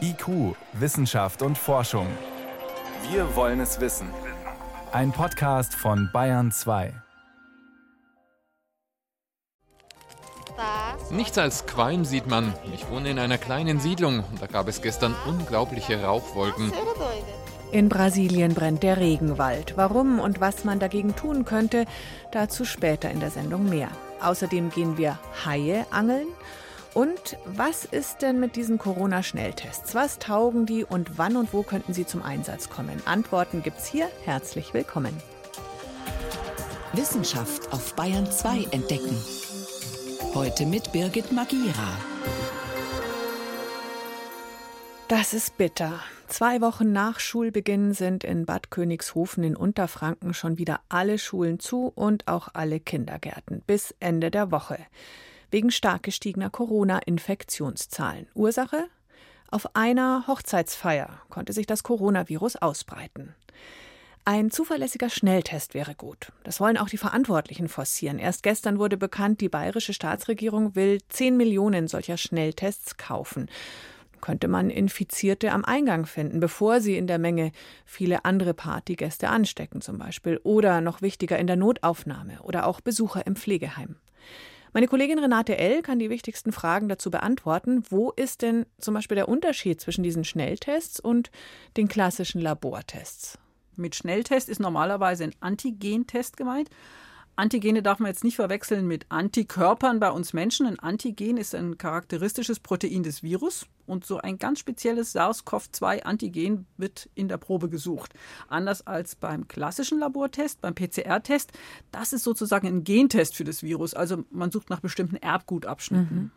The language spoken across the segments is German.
IQ, Wissenschaft und Forschung. Wir wollen es wissen. Ein Podcast von Bayern 2. Nichts als Qualm sieht man. Ich wohne in einer kleinen Siedlung und da gab es gestern unglaubliche Rauchwolken. In Brasilien brennt der Regenwald. Warum und was man dagegen tun könnte, dazu später in der Sendung mehr. Außerdem gehen wir Haie angeln. Und was ist denn mit diesen Corona-Schnelltests? Was taugen die und wann und wo könnten sie zum Einsatz kommen? Antworten gibt's hier. Herzlich willkommen. Wissenschaft auf Bayern 2 entdecken. Heute mit Birgit Magira. Das ist bitter. Zwei Wochen nach Schulbeginn sind in Bad Königshofen in Unterfranken schon wieder alle Schulen zu und auch alle Kindergärten bis Ende der Woche. Wegen stark gestiegener Corona-Infektionszahlen. Ursache? Auf einer Hochzeitsfeier konnte sich das Coronavirus ausbreiten. Ein zuverlässiger Schnelltest wäre gut. Das wollen auch die Verantwortlichen forcieren. Erst gestern wurde bekannt, die bayerische Staatsregierung will 10 Millionen solcher Schnelltests kaufen könnte man Infizierte am Eingang finden, bevor sie in der Menge viele andere Partygäste anstecken zum Beispiel oder noch wichtiger in der Notaufnahme oder auch Besucher im Pflegeheim. Meine Kollegin Renate L. kann die wichtigsten Fragen dazu beantworten. Wo ist denn zum Beispiel der Unterschied zwischen diesen Schnelltests und den klassischen Labortests? Mit Schnelltest ist normalerweise ein Antigentest gemeint. Antigene darf man jetzt nicht verwechseln mit Antikörpern bei uns Menschen. Ein Antigen ist ein charakteristisches Protein des Virus und so ein ganz spezielles SARS-CoV-2-Antigen wird in der Probe gesucht. Anders als beim klassischen Labortest, beim PCR-Test, das ist sozusagen ein Gentest für das Virus. Also man sucht nach bestimmten Erbgutabschnitten. Mhm.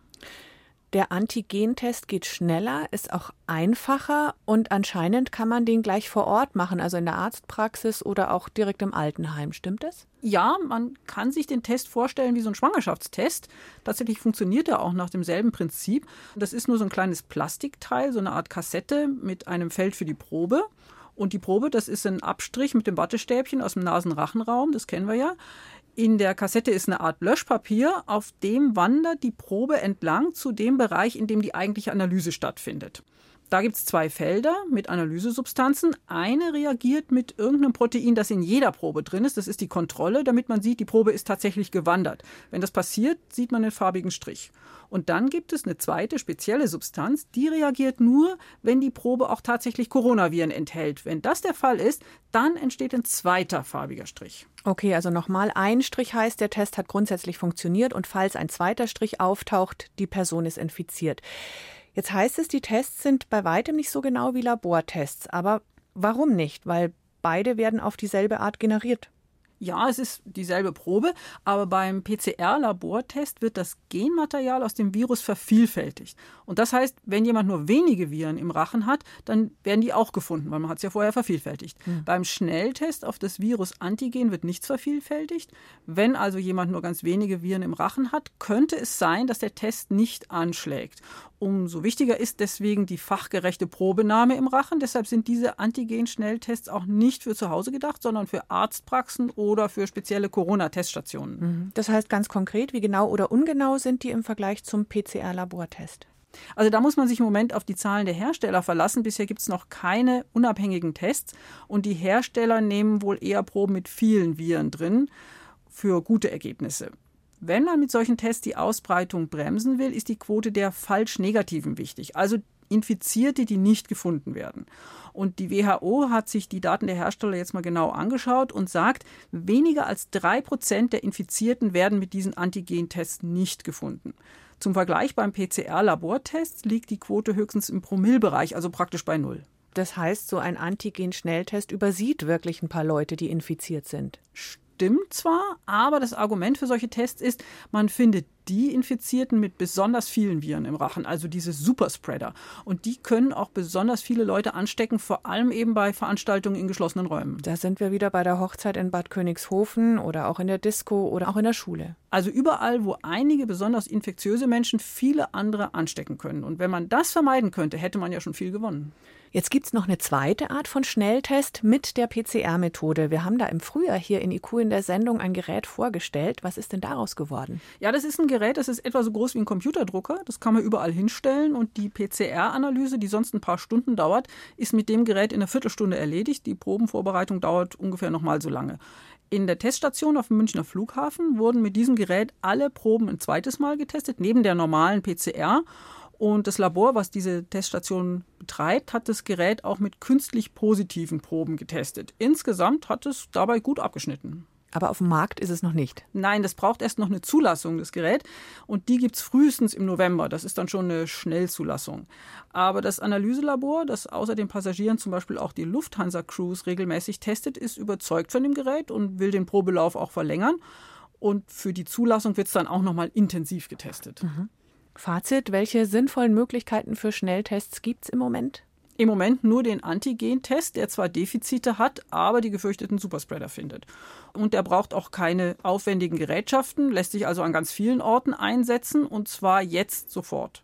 Der Antigentest geht schneller, ist auch einfacher und anscheinend kann man den gleich vor Ort machen, also in der Arztpraxis oder auch direkt im Altenheim. Stimmt das? Ja, man kann sich den Test vorstellen wie so ein Schwangerschaftstest. Tatsächlich funktioniert er auch nach demselben Prinzip. Das ist nur so ein kleines Plastikteil, so eine Art Kassette mit einem Feld für die Probe. Und die Probe, das ist ein Abstrich mit dem Wattestäbchen aus dem Nasenrachenraum, das kennen wir ja. In der Kassette ist eine Art Löschpapier, auf dem wandert die Probe entlang zu dem Bereich, in dem die eigentliche Analyse stattfindet. Da gibt es zwei Felder mit Analysesubstanzen. Eine reagiert mit irgendeinem Protein, das in jeder Probe drin ist. Das ist die Kontrolle, damit man sieht, die Probe ist tatsächlich gewandert. Wenn das passiert, sieht man einen farbigen Strich. Und dann gibt es eine zweite spezielle Substanz, die reagiert nur, wenn die Probe auch tatsächlich Coronaviren enthält. Wenn das der Fall ist, dann entsteht ein zweiter farbiger Strich. Okay, also nochmal, ein Strich heißt, der Test hat grundsätzlich funktioniert und falls ein zweiter Strich auftaucht, die Person ist infiziert. Jetzt heißt es, die Tests sind bei weitem nicht so genau wie Labortests. Aber warum nicht? Weil beide werden auf dieselbe Art generiert. Ja, es ist dieselbe Probe, aber beim PCR-Labortest wird das Genmaterial aus dem Virus vervielfältigt. Und das heißt, wenn jemand nur wenige Viren im Rachen hat, dann werden die auch gefunden, weil man hat es ja vorher vervielfältigt. Mhm. Beim Schnelltest auf das Virus Antigen wird nichts vervielfältigt. Wenn also jemand nur ganz wenige Viren im Rachen hat, könnte es sein, dass der Test nicht anschlägt. Umso wichtiger ist deswegen die fachgerechte Probenahme im Rachen. Deshalb sind diese Antigen-Schnelltests auch nicht für zu Hause gedacht, sondern für Arztpraxen oder für spezielle Corona-Teststationen. Mhm. Das heißt ganz konkret, wie genau oder ungenau sind die im Vergleich zum PCR-Labortest? Also da muss man sich im Moment auf die Zahlen der Hersteller verlassen. Bisher gibt es noch keine unabhängigen Tests und die Hersteller nehmen wohl eher Proben mit vielen Viren drin für gute Ergebnisse. Wenn man mit solchen Tests die Ausbreitung bremsen will, ist die Quote der Falsch-Negativen wichtig, also Infizierte, die nicht gefunden werden. Und die WHO hat sich die Daten der Hersteller jetzt mal genau angeschaut und sagt, weniger als drei Prozent der Infizierten werden mit diesen Antigentests nicht gefunden. Zum Vergleich beim PCR-Labortest liegt die Quote höchstens im Promillbereich, also praktisch bei Null. Das heißt, so ein Antigen-Schnelltest übersieht wirklich ein paar Leute, die infiziert sind stimmt zwar, aber das Argument für solche Tests ist, man findet die Infizierten mit besonders vielen Viren im Rachen, also diese Superspreader. Und die können auch besonders viele Leute anstecken, vor allem eben bei Veranstaltungen in geschlossenen Räumen. Da sind wir wieder bei der Hochzeit in Bad Königshofen oder auch in der Disco oder auch in der Schule. Also überall, wo einige besonders infektiöse Menschen viele andere anstecken können. Und wenn man das vermeiden könnte, hätte man ja schon viel gewonnen. Jetzt gibt es noch eine zweite Art von Schnelltest mit der PCR-Methode. Wir haben da im Frühjahr hier in IQ in der Sendung ein Gerät vorgestellt. Was ist denn daraus geworden? Ja, das ist ein Gerät, das ist etwa so groß wie ein Computerdrucker. Das kann man überall hinstellen und die PCR-Analyse, die sonst ein paar Stunden dauert, ist mit dem Gerät in einer Viertelstunde erledigt. Die Probenvorbereitung dauert ungefähr noch mal so lange. In der Teststation auf dem Münchner Flughafen wurden mit diesem Gerät alle Proben ein zweites Mal getestet, neben der normalen PCR. Und das Labor, was diese Teststation betreibt, hat das Gerät auch mit künstlich positiven Proben getestet. Insgesamt hat es dabei gut abgeschnitten. Aber auf dem Markt ist es noch nicht. Nein, das braucht erst noch eine Zulassung, das Gerät. Und die gibt es frühestens im November. Das ist dann schon eine Schnellzulassung. Aber das Analyselabor, das außer den Passagieren zum Beispiel auch die Lufthansa-Crews regelmäßig testet, ist überzeugt von dem Gerät und will den Probelauf auch verlängern. Und für die Zulassung wird es dann auch nochmal intensiv getestet. Mhm. Fazit, welche sinnvollen Möglichkeiten für Schnelltests gibt es im Moment? Im Moment nur den Antigen-Test, der zwar Defizite hat, aber die gefürchteten Superspreader findet. Und der braucht auch keine aufwendigen Gerätschaften, lässt sich also an ganz vielen Orten einsetzen und zwar jetzt sofort.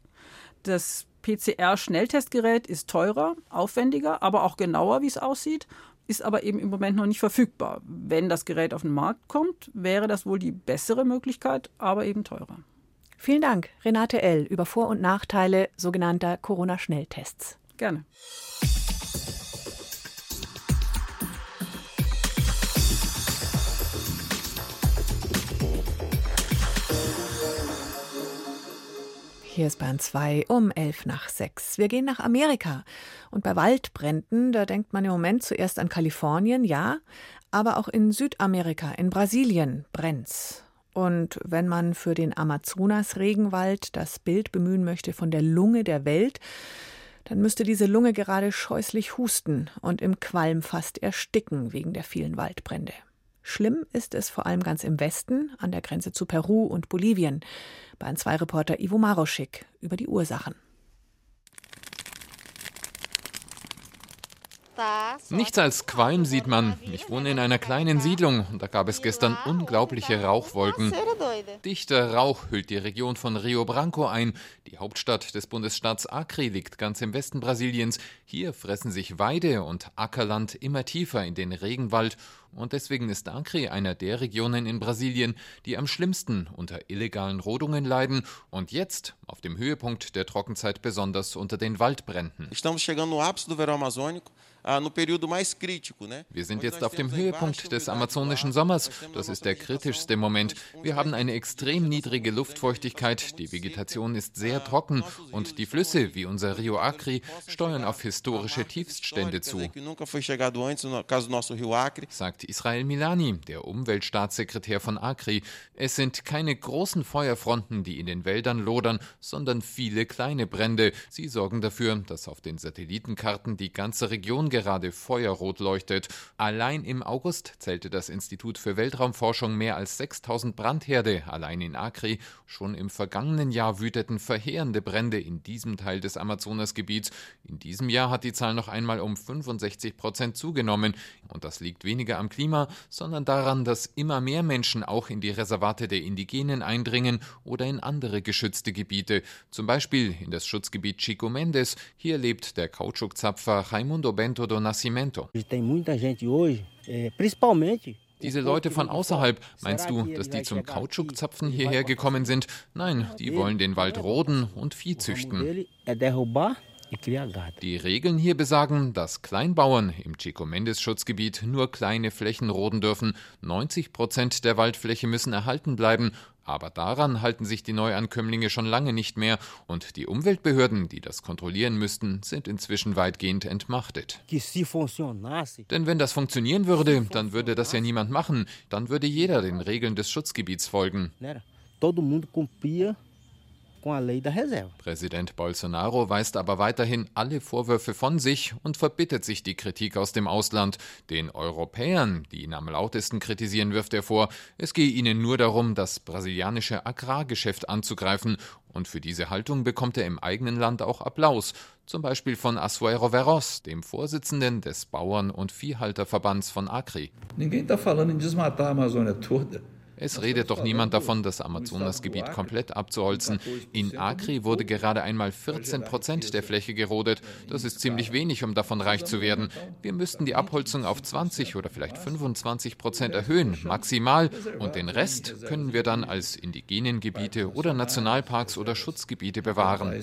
Das PCR-Schnelltestgerät ist teurer, aufwendiger, aber auch genauer, wie es aussieht, ist aber eben im Moment noch nicht verfügbar. Wenn das Gerät auf den Markt kommt, wäre das wohl die bessere Möglichkeit, aber eben teurer. Vielen Dank, Renate L. über Vor- und Nachteile sogenannter Corona-Schnelltests. Gerne. Hier ist Bahn 2 um 11 nach 6. Wir gehen nach Amerika. Und bei Waldbränden, da denkt man im Moment zuerst an Kalifornien, ja, aber auch in Südamerika, in Brasilien brennt's. Und wenn man für den Amazonas-Regenwald das Bild bemühen möchte von der Lunge der Welt, dann müsste diese Lunge gerade scheußlich husten und im Qualm fast ersticken wegen der vielen Waldbrände. Schlimm ist es vor allem ganz im Westen, an der Grenze zu Peru und Bolivien. Bei 2 Reporter Ivo Maroschik über die Ursachen. Nichts als Qualm sieht man. Ich wohne in einer kleinen Siedlung und da gab es gestern unglaubliche Rauchwolken. Dichter Rauch hüllt die Region von Rio Branco ein. Die Hauptstadt des Bundesstaats Acre liegt ganz im Westen Brasiliens. Hier fressen sich Weide und Ackerland immer tiefer in den Regenwald und deswegen ist Acre einer der Regionen in Brasilien, die am schlimmsten unter illegalen Rodungen leiden und jetzt auf dem Höhepunkt der Trockenzeit besonders unter den Waldbränden. Estamos chegando no ápice do verão amazônico. Wir sind jetzt auf dem Höhepunkt des amazonischen Sommers. Das ist der kritischste Moment. Wir haben eine extrem niedrige Luftfeuchtigkeit, die Vegetation ist sehr trocken und die Flüsse wie unser Rio Acre steuern auf historische Tiefststände zu, sagt Israel Milani, der Umweltstaatssekretär von Acre. Es sind keine großen Feuerfronten, die in den Wäldern lodern, sondern viele kleine Brände. Sie sorgen dafür, dass auf den Satellitenkarten die ganze Region gerade feuerrot leuchtet. Allein im August zählte das Institut für Weltraumforschung mehr als 6000 Brandherde allein in Acre. Schon im vergangenen Jahr wüteten verheerende Brände in diesem Teil des Amazonasgebiets. In diesem Jahr hat die Zahl noch einmal um 65 Prozent zugenommen. Und das liegt weniger am Klima, sondern daran, dass immer mehr Menschen auch in die Reservate der Indigenen eindringen oder in andere geschützte Gebiete. Zum Beispiel in das Schutzgebiet Chico Mendes. Hier lebt der Kautschukzapfer Raimundo Bento Nascimento do Nascimento. Diese Leute von außerhalb, meinst du, dass die zum Kautschukzapfen hierher gekommen sind? Nein, die wollen den Wald roden und Vieh züchten. Die Regeln hier besagen, dass Kleinbauern im Chico Mendes Schutzgebiet nur kleine Flächen roden dürfen. 90 Prozent der Waldfläche müssen erhalten bleiben. Aber daran halten sich die Neuankömmlinge schon lange nicht mehr und die Umweltbehörden, die das kontrollieren müssten, sind inzwischen weitgehend entmachtet. Denn wenn das funktionieren würde, dann würde das ja niemand machen, dann würde jeder den Regeln des Schutzgebiets folgen. Todo mundo cumpria Präsident Bolsonaro weist aber weiterhin alle Vorwürfe von sich und verbittet sich die Kritik aus dem Ausland. Den Europäern, die ihn am lautesten kritisieren, wirft er vor, es gehe ihnen nur darum, das brasilianische Agrargeschäft anzugreifen. Und für diese Haltung bekommt er im eigenen Land auch Applaus, zum Beispiel von Asuero Veros, dem Vorsitzenden des Bauern- und Viehhalterverbands von Acre. Ninguém está falando em desmatar a Amazônia toda. Es redet doch niemand davon, das Amazonasgebiet komplett abzuholzen. In Acre wurde gerade einmal 14 Prozent der Fläche gerodet. Das ist ziemlich wenig, um davon reich zu werden. Wir müssten die Abholzung auf 20 oder vielleicht 25 Prozent erhöhen, maximal. Und den Rest können wir dann als indigenen Gebiete oder Nationalparks oder Schutzgebiete bewahren.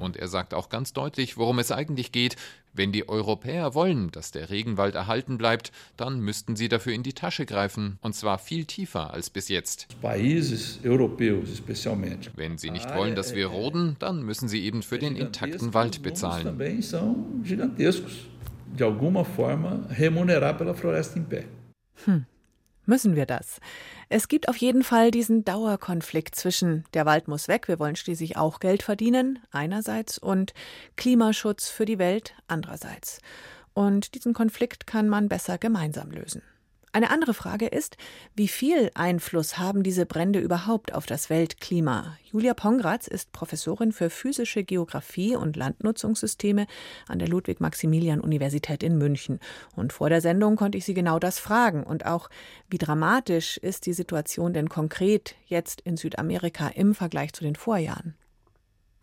Und er sagt auch ganz deutlich, worum es eigentlich geht. Wenn die Europäer wollen, dass der Regenwald erhalten bleibt, dann müssten sie dafür in die Tasche greifen, und zwar viel tiefer als bis jetzt. Wenn sie nicht wollen, dass wir roden, dann müssen sie eben für den intakten Wald bezahlen. Hm. Müssen wir das? Es gibt auf jeden Fall diesen Dauerkonflikt zwischen der Wald muss weg, wir wollen schließlich auch Geld verdienen, einerseits, und Klimaschutz für die Welt andererseits. Und diesen Konflikt kann man besser gemeinsam lösen. Eine andere Frage ist, wie viel Einfluss haben diese Brände überhaupt auf das Weltklima? Julia Pongratz ist Professorin für physische Geographie und Landnutzungssysteme an der Ludwig-Maximilian-Universität in München. Und vor der Sendung konnte ich sie genau das fragen. Und auch, wie dramatisch ist die Situation denn konkret jetzt in Südamerika im Vergleich zu den Vorjahren?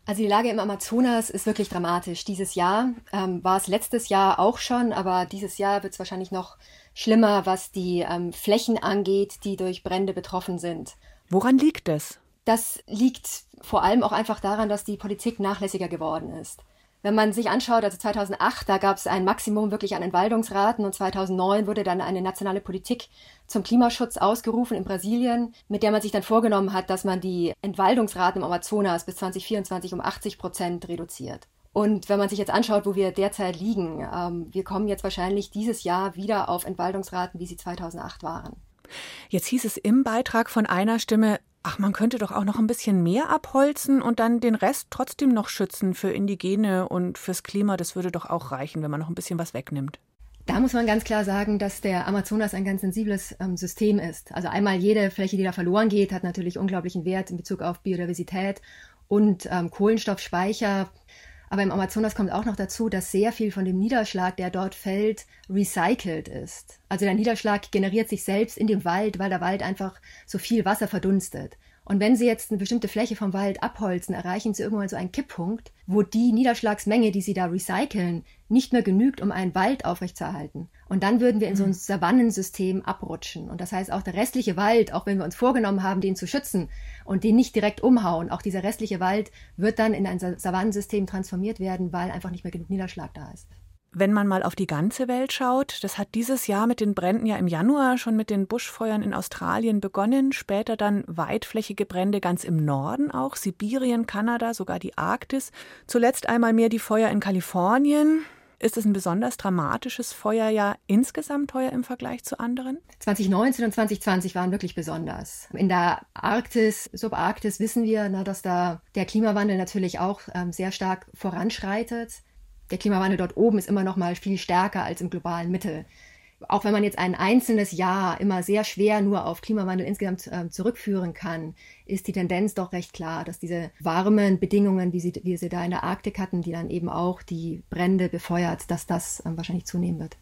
Also die Lage im Amazonas ist wirklich dramatisch. Dieses Jahr ähm, war es letztes Jahr auch schon, aber dieses Jahr wird es wahrscheinlich noch schlimmer, was die ähm, Flächen angeht, die durch Brände betroffen sind. Woran liegt es? Das liegt vor allem auch einfach daran, dass die Politik nachlässiger geworden ist. Wenn man sich anschaut, also 2008, da gab es ein Maximum wirklich an Entwaldungsraten und 2009 wurde dann eine nationale Politik zum Klimaschutz ausgerufen in Brasilien, mit der man sich dann vorgenommen hat, dass man die Entwaldungsraten im Amazonas bis 2024 um 80 Prozent reduziert. Und wenn man sich jetzt anschaut, wo wir derzeit liegen, ähm, wir kommen jetzt wahrscheinlich dieses Jahr wieder auf Entwaldungsraten, wie sie 2008 waren. Jetzt hieß es im Beitrag von einer Stimme, ach, man könnte doch auch noch ein bisschen mehr abholzen und dann den Rest trotzdem noch schützen für Indigene und fürs Klima. Das würde doch auch reichen, wenn man noch ein bisschen was wegnimmt. Da muss man ganz klar sagen, dass der Amazonas ein ganz sensibles ähm, System ist. Also einmal jede Fläche, die da verloren geht, hat natürlich unglaublichen Wert in Bezug auf Biodiversität und ähm, Kohlenstoffspeicher. Aber im Amazonas kommt auch noch dazu, dass sehr viel von dem Niederschlag, der dort fällt, recycelt ist. Also der Niederschlag generiert sich selbst in dem Wald, weil der Wald einfach so viel Wasser verdunstet. Und wenn Sie jetzt eine bestimmte Fläche vom Wald abholzen, erreichen Sie irgendwann so einen Kipppunkt, wo die Niederschlagsmenge, die Sie da recyceln, nicht mehr genügt, um einen Wald aufrechtzuerhalten. Und dann würden wir in so ein mhm. Savannensystem abrutschen. Und das heißt, auch der restliche Wald, auch wenn wir uns vorgenommen haben, den zu schützen und den nicht direkt umhauen, auch dieser restliche Wald wird dann in ein Savannensystem transformiert werden, weil einfach nicht mehr genug Niederschlag da ist. Wenn man mal auf die ganze Welt schaut, das hat dieses Jahr mit den Bränden ja im Januar schon mit den Buschfeuern in Australien begonnen, später dann weitflächige Brände ganz im Norden auch, Sibirien, Kanada, sogar die Arktis, zuletzt einmal mehr die Feuer in Kalifornien. Ist es ein besonders dramatisches Feuerjahr insgesamt heuer im Vergleich zu anderen? 2019 und 2020 waren wirklich besonders. In der Arktis, Subarktis wissen wir, na, dass da der Klimawandel natürlich auch ähm, sehr stark voranschreitet der Klimawandel dort oben ist immer noch mal viel stärker als im globalen Mittel. Auch wenn man jetzt ein einzelnes Jahr immer sehr schwer nur auf Klimawandel insgesamt äh, zurückführen kann, ist die Tendenz doch recht klar, dass diese warmen Bedingungen, wie, sie, wie sie da in der Arktik hatten, die dann eben auch die Brände befeuert, dass das äh, wahrscheinlich zunehmen wird.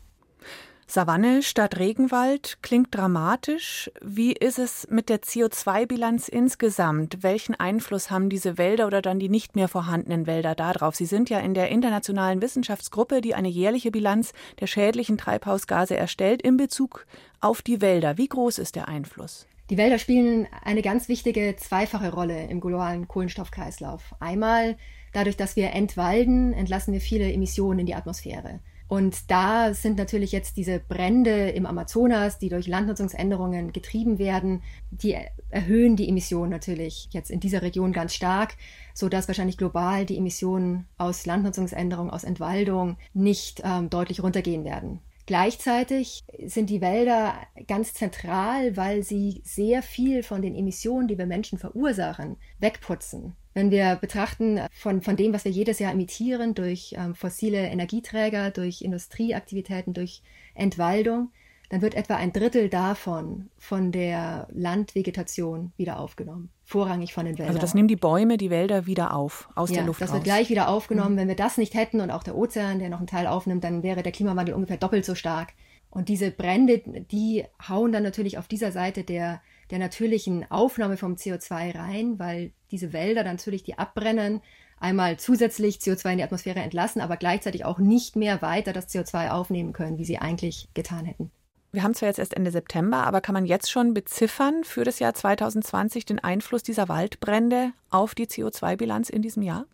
Savanne statt Regenwald klingt dramatisch. Wie ist es mit der CO2-Bilanz insgesamt? Welchen Einfluss haben diese Wälder oder dann die nicht mehr vorhandenen Wälder darauf? Sie sind ja in der internationalen Wissenschaftsgruppe, die eine jährliche Bilanz der schädlichen Treibhausgase erstellt in Bezug auf die Wälder. Wie groß ist der Einfluss? Die Wälder spielen eine ganz wichtige zweifache Rolle im globalen Kohlenstoffkreislauf. Einmal dadurch, dass wir entwalden, entlassen wir viele Emissionen in die Atmosphäre. Und da sind natürlich jetzt diese Brände im Amazonas, die durch Landnutzungsänderungen getrieben werden, die erhöhen die Emissionen natürlich jetzt in dieser Region ganz stark, so dass wahrscheinlich global die Emissionen aus Landnutzungsänderung, aus Entwaldung nicht ähm, deutlich runtergehen werden. Gleichzeitig sind die Wälder ganz zentral, weil sie sehr viel von den Emissionen, die wir Menschen verursachen, wegputzen. Wenn wir betrachten von, von dem, was wir jedes Jahr emittieren durch ähm, fossile Energieträger, durch Industrieaktivitäten, durch Entwaldung, dann wird etwa ein Drittel davon von der Landvegetation wieder aufgenommen. Vorrangig von den Wäldern. Also das nehmen die Bäume, die Wälder wieder auf, aus ja, der Luft das raus. wird gleich wieder aufgenommen. Mhm. Wenn wir das nicht hätten und auch der Ozean, der noch einen Teil aufnimmt, dann wäre der Klimawandel ungefähr doppelt so stark. Und diese Brände, die hauen dann natürlich auf dieser Seite der, der natürlichen Aufnahme vom CO2 rein, weil diese Wälder dann natürlich, die abbrennen, einmal zusätzlich CO2 in die Atmosphäre entlassen, aber gleichzeitig auch nicht mehr weiter das CO2 aufnehmen können, wie sie eigentlich getan hätten. Wir haben zwar jetzt erst Ende September, aber kann man jetzt schon beziffern für das Jahr 2020 den Einfluss dieser Waldbrände auf die CO2-Bilanz in diesem Jahr?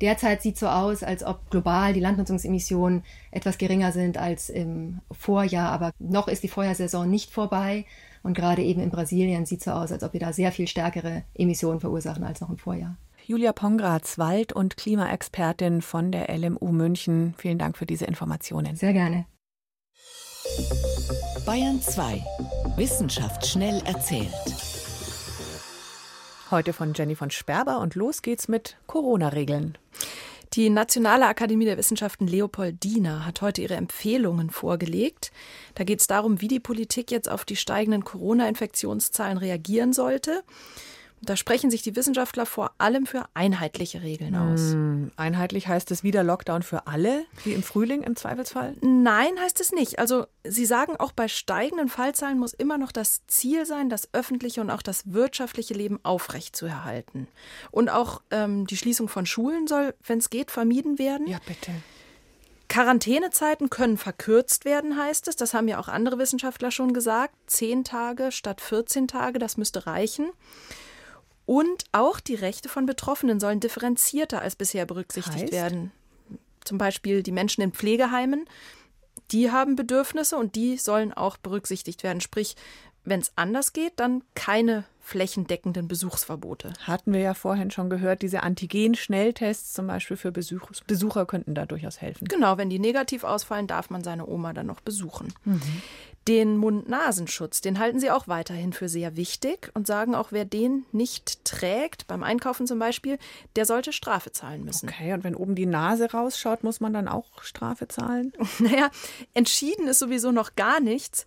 Derzeit sieht es so aus, als ob global die Landnutzungsemissionen etwas geringer sind als im Vorjahr, aber noch ist die Feuersaison nicht vorbei. Und gerade eben in Brasilien sieht es so aus, als ob wir da sehr viel stärkere Emissionen verursachen als noch im Vorjahr. Julia Pongratz, Wald- und Klimaexpertin von der LMU München. Vielen Dank für diese Informationen. Sehr gerne. Bayern 2. Wissenschaft schnell erzählt. Heute von Jenny von Sperber und los geht's mit Corona-Regeln. Die Nationale Akademie der Wissenschaften Leopoldina hat heute ihre Empfehlungen vorgelegt. Da geht es darum, wie die Politik jetzt auf die steigenden Corona-Infektionszahlen reagieren sollte. Da sprechen sich die Wissenschaftler vor allem für einheitliche Regeln aus. Hm, einheitlich heißt es wieder Lockdown für alle, wie im Frühling im Zweifelsfall? Nein, heißt es nicht. Also Sie sagen, auch bei steigenden Fallzahlen muss immer noch das Ziel sein, das öffentliche und auch das wirtschaftliche Leben aufrechtzuerhalten. Und auch ähm, die Schließung von Schulen soll, wenn es geht, vermieden werden. Ja, bitte. Quarantänezeiten können verkürzt werden, heißt es. Das haben ja auch andere Wissenschaftler schon gesagt. Zehn Tage statt 14 Tage, das müsste reichen. Und auch die Rechte von Betroffenen sollen differenzierter als bisher berücksichtigt Heißt? werden. Zum Beispiel die Menschen in Pflegeheimen, die haben Bedürfnisse und die sollen auch berücksichtigt werden. Sprich, wenn es anders geht, dann keine flächendeckenden Besuchsverbote. Hatten wir ja vorhin schon gehört, diese Antigen-Schnelltests zum Beispiel für Besuch, Besucher könnten da durchaus helfen. Genau, wenn die negativ ausfallen, darf man seine Oma dann noch besuchen. Den Mund-Nasenschutz, den halten sie auch weiterhin für sehr wichtig und sagen auch, wer den nicht trägt, beim Einkaufen zum Beispiel, der sollte Strafe zahlen müssen. Okay, und wenn oben die Nase rausschaut, muss man dann auch Strafe zahlen? Naja, entschieden ist sowieso noch gar nichts.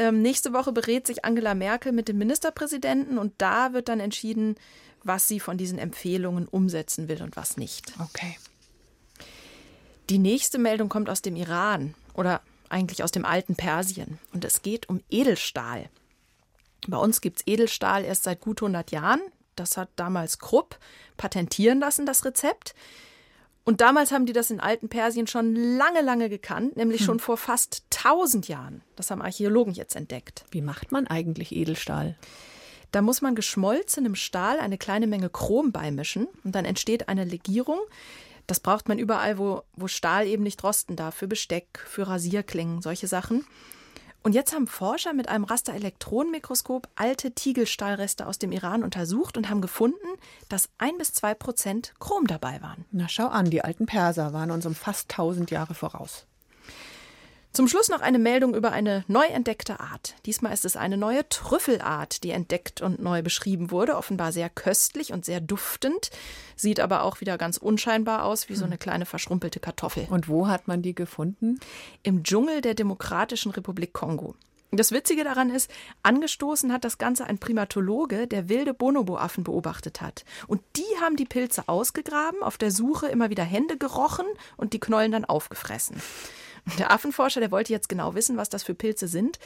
Ähm, nächste Woche berät sich Angela Merkel mit dem Ministerpräsidenten und da wird dann entschieden, was sie von diesen Empfehlungen umsetzen will und was nicht. Okay. Die nächste Meldung kommt aus dem Iran oder eigentlich aus dem alten Persien und es geht um Edelstahl. Bei uns gibt es Edelstahl erst seit gut 100 Jahren. Das hat damals Krupp patentieren lassen, das Rezept. Und damals haben die das in alten Persien schon lange, lange gekannt, nämlich schon vor fast 1000 Jahren. Das haben Archäologen jetzt entdeckt. Wie macht man eigentlich Edelstahl? Da muss man geschmolzenem Stahl eine kleine Menge Chrom beimischen und dann entsteht eine Legierung. Das braucht man überall, wo, wo Stahl eben nicht rosten darf, für Besteck, für Rasierklingen, solche Sachen. Und jetzt haben Forscher mit einem Rasterelektronenmikroskop alte Tiegelstahlreste aus dem Iran untersucht und haben gefunden, dass ein bis zwei Prozent Chrom dabei waren. Na, schau an, die alten Perser waren uns um fast 1000 Jahre voraus. Zum Schluss noch eine Meldung über eine neu entdeckte Art. Diesmal ist es eine neue Trüffelart, die entdeckt und neu beschrieben wurde. Offenbar sehr köstlich und sehr duftend. Sieht aber auch wieder ganz unscheinbar aus, wie so eine kleine verschrumpelte Kartoffel. Und wo hat man die gefunden? Im Dschungel der Demokratischen Republik Kongo. Das Witzige daran ist, angestoßen hat das Ganze ein Primatologe, der wilde Bonobo-Affen beobachtet hat. Und die haben die Pilze ausgegraben, auf der Suche immer wieder Hände gerochen und die Knollen dann aufgefressen. Der Affenforscher, der wollte jetzt genau wissen, was das für Pilze sind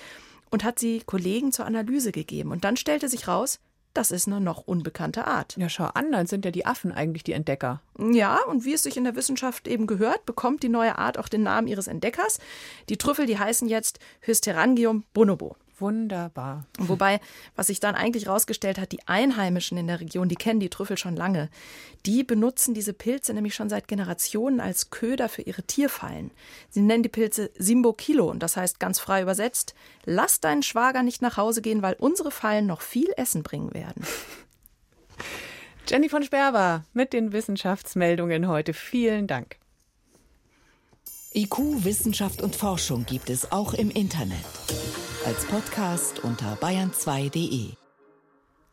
und hat sie Kollegen zur Analyse gegeben. Und dann stellte sich raus, das ist eine noch unbekannte Art. Ja, schau an, dann sind ja die Affen eigentlich die Entdecker. Ja, und wie es sich in der Wissenschaft eben gehört, bekommt die neue Art auch den Namen ihres Entdeckers. Die Trüffel, die heißen jetzt Hysterangium bonobo. Wunderbar. Wobei, was sich dann eigentlich rausgestellt hat, die Einheimischen in der Region, die kennen die Trüffel schon lange. Die benutzen diese Pilze nämlich schon seit Generationen als Köder für ihre Tierfallen. Sie nennen die Pilze Simbo Kilo und das heißt ganz frei übersetzt, lass deinen Schwager nicht nach Hause gehen, weil unsere Fallen noch viel Essen bringen werden. Jenny von Sperber mit den Wissenschaftsmeldungen heute. Vielen Dank. IQ, Wissenschaft und Forschung gibt es auch im Internet. Als Podcast unter bayern2.de.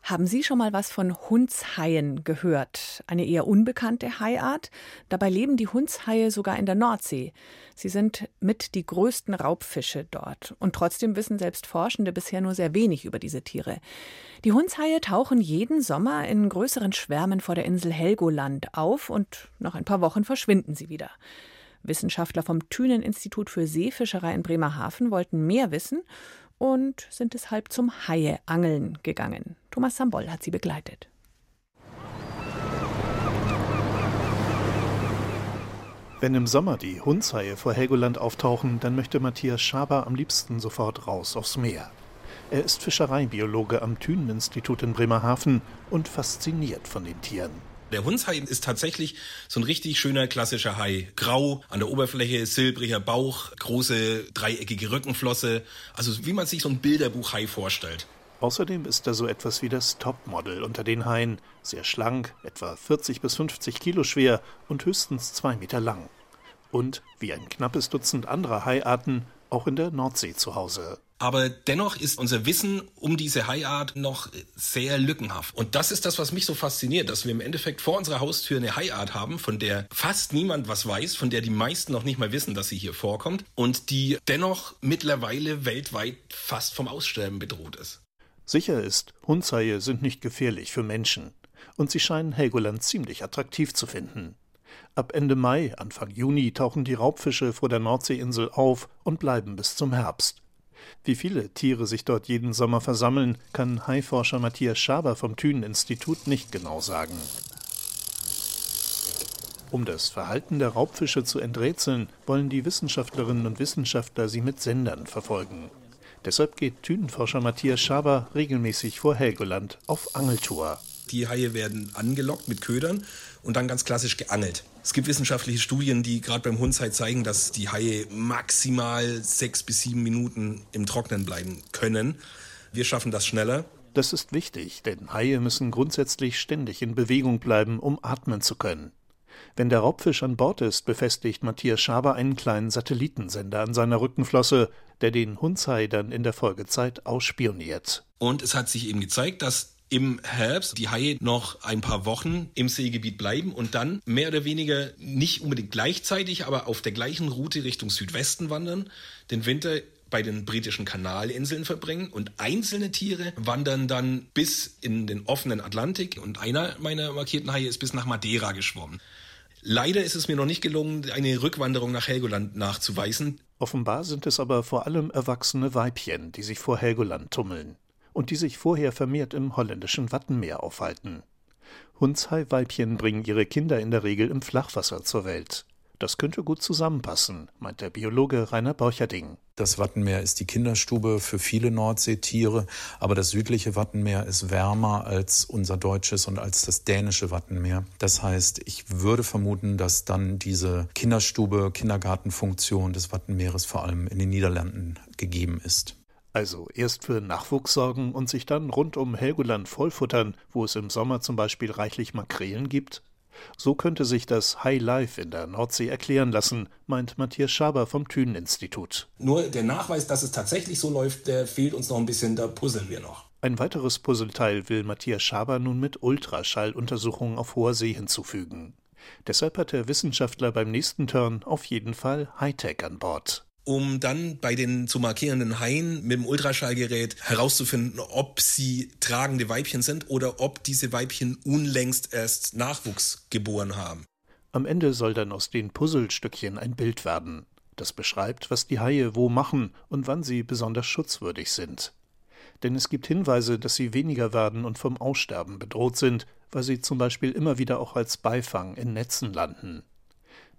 Haben Sie schon mal was von Hundshaien gehört? Eine eher unbekannte Haiart. Dabei leben die Hundshaie sogar in der Nordsee. Sie sind mit die größten Raubfische dort. Und trotzdem wissen selbst Forschende bisher nur sehr wenig über diese Tiere. Die Hundshaie tauchen jeden Sommer in größeren Schwärmen vor der Insel Helgoland auf und nach ein paar Wochen verschwinden sie wieder. Wissenschaftler vom Thünen-Institut für Seefischerei in Bremerhaven wollten mehr wissen und sind deshalb zum Haie-Angeln gegangen. Thomas Sambol hat sie begleitet. Wenn im Sommer die Hundshaie vor Helgoland auftauchen, dann möchte Matthias Schaber am liebsten sofort raus aufs Meer. Er ist Fischereibiologe am Thünen-Institut in Bremerhaven und fasziniert von den Tieren. Der Hundshai ist tatsächlich so ein richtig schöner klassischer Hai. Grau, an der Oberfläche silbriger Bauch, große dreieckige Rückenflosse. Also wie man sich so ein Bilderbuch-Hai vorstellt. Außerdem ist er so etwas wie das Topmodel unter den Haien. Sehr schlank, etwa 40 bis 50 Kilo schwer und höchstens zwei Meter lang. Und, wie ein knappes Dutzend anderer Haiarten, auch in der Nordsee zu Hause. Aber dennoch ist unser Wissen um diese Haiart noch sehr lückenhaft. Und das ist das, was mich so fasziniert, dass wir im Endeffekt vor unserer Haustür eine Haiart haben, von der fast niemand was weiß, von der die meisten noch nicht mal wissen, dass sie hier vorkommt und die dennoch mittlerweile weltweit fast vom Aussterben bedroht ist. Sicher ist, Hundshaie sind nicht gefährlich für Menschen. Und sie scheinen Helgoland ziemlich attraktiv zu finden. Ab Ende Mai, Anfang Juni tauchen die Raubfische vor der Nordseeinsel auf und bleiben bis zum Herbst. Wie viele Tiere sich dort jeden Sommer versammeln, kann Haiforscher Matthias Schaber vom Thünen-Institut nicht genau sagen. Um das Verhalten der Raubfische zu enträtseln, wollen die Wissenschaftlerinnen und Wissenschaftler sie mit Sendern verfolgen. Deshalb geht Thünenforscher Matthias Schaber regelmäßig vor Helgoland auf Angeltour. Die Haie werden angelockt mit Ködern und dann ganz klassisch geangelt. Es gibt wissenschaftliche Studien, die gerade beim Hundshai zeigen, dass die Haie maximal sechs bis sieben Minuten im Trocknen bleiben können. Wir schaffen das schneller. Das ist wichtig, denn Haie müssen grundsätzlich ständig in Bewegung bleiben, um atmen zu können. Wenn der Raubfisch an Bord ist, befestigt Matthias Schaber einen kleinen Satellitensender an seiner Rückenflosse, der den Hundshai dann in der Folgezeit ausspioniert. Und es hat sich eben gezeigt, dass im Herbst die Haie noch ein paar Wochen im Seegebiet bleiben und dann mehr oder weniger nicht unbedingt gleichzeitig, aber auf der gleichen Route Richtung Südwesten wandern, den Winter bei den britischen Kanalinseln verbringen und einzelne Tiere wandern dann bis in den offenen Atlantik und einer meiner markierten Haie ist bis nach Madeira geschwommen. Leider ist es mir noch nicht gelungen, eine Rückwanderung nach Helgoland nachzuweisen. Offenbar sind es aber vor allem erwachsene Weibchen, die sich vor Helgoland tummeln und die sich vorher vermehrt im holländischen Wattenmeer aufhalten. Hundshai-Weibchen bringen ihre Kinder in der Regel im Flachwasser zur Welt. Das könnte gut zusammenpassen, meint der Biologe Rainer Borcherding. Das Wattenmeer ist die Kinderstube für viele Nordseetiere, aber das südliche Wattenmeer ist wärmer als unser deutsches und als das dänische Wattenmeer. Das heißt, ich würde vermuten, dass dann diese Kinderstube, Kindergartenfunktion des Wattenmeeres vor allem in den Niederlanden gegeben ist. Also erst für Nachwuchs sorgen und sich dann rund um Helgoland vollfuttern, wo es im Sommer zum Beispiel reichlich Makrelen gibt? So könnte sich das High Life in der Nordsee erklären lassen, meint Matthias Schaber vom Thünen-Institut. Nur der Nachweis, dass es tatsächlich so läuft, der fehlt uns noch ein bisschen, da puzzeln wir noch. Ein weiteres Puzzleteil will Matthias Schaber nun mit Ultraschalluntersuchungen auf hoher See hinzufügen. Deshalb hat der Wissenschaftler beim nächsten Turn auf jeden Fall Hightech an Bord um dann bei den zu markierenden Haien mit dem Ultraschallgerät herauszufinden, ob sie tragende Weibchen sind oder ob diese Weibchen unlängst erst Nachwuchs geboren haben. Am Ende soll dann aus den Puzzlestückchen ein Bild werden. Das beschreibt, was die Haie wo machen und wann sie besonders schutzwürdig sind. Denn es gibt Hinweise, dass sie weniger werden und vom Aussterben bedroht sind, weil sie zum Beispiel immer wieder auch als Beifang in Netzen landen.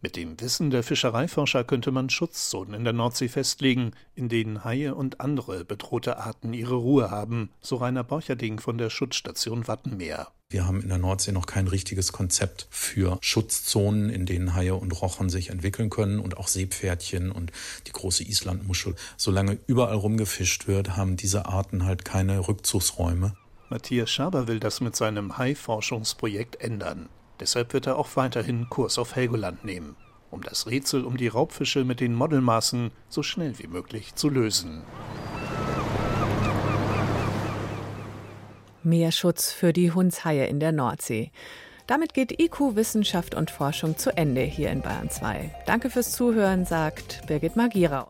Mit dem Wissen der Fischereiforscher könnte man Schutzzonen in der Nordsee festlegen, in denen Haie und andere bedrohte Arten ihre Ruhe haben, so Rainer Borcherding von der Schutzstation Wattenmeer. Wir haben in der Nordsee noch kein richtiges Konzept für Schutzzonen, in denen Haie und Rochen sich entwickeln können und auch Seepferdchen und die große Islandmuschel. Solange überall rumgefischt wird, haben diese Arten halt keine Rückzugsräume. Matthias Schaber will das mit seinem Hai-Forschungsprojekt ändern. Deshalb wird er auch weiterhin Kurs auf Helgoland nehmen, um das Rätsel um die Raubfische mit den Modelmaßen so schnell wie möglich zu lösen. Mehr Schutz für die Hundshaie in der Nordsee. Damit geht IQ Wissenschaft und Forschung zu Ende hier in Bayern 2. Danke fürs Zuhören, sagt Birgit Magierau.